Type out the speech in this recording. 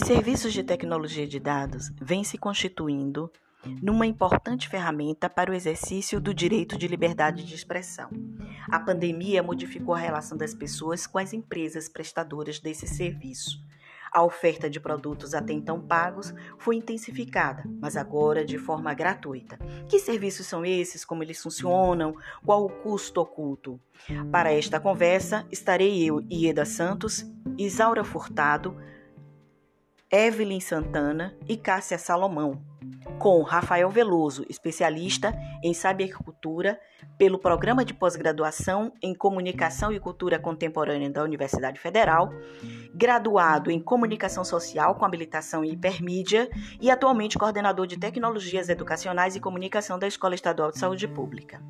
Os serviços de tecnologia de dados vêm se constituindo numa importante ferramenta para o exercício do direito de liberdade de expressão. A pandemia modificou a relação das pessoas com as empresas prestadoras desse serviço. A oferta de produtos até então pagos foi intensificada, mas agora de forma gratuita. Que serviços são esses? Como eles funcionam? Qual o custo oculto? Para esta conversa, estarei eu, Ieda Santos, Isaura Furtado, Evelyn Santana e Cássia Salomão, com Rafael Veloso, especialista em sabercultura pelo Programa de Pós-Graduação em Comunicação e Cultura Contemporânea da Universidade Federal, graduado em Comunicação Social com habilitação em Hipermídia e atualmente coordenador de Tecnologias Educacionais e Comunicação da Escola Estadual de Saúde Pública.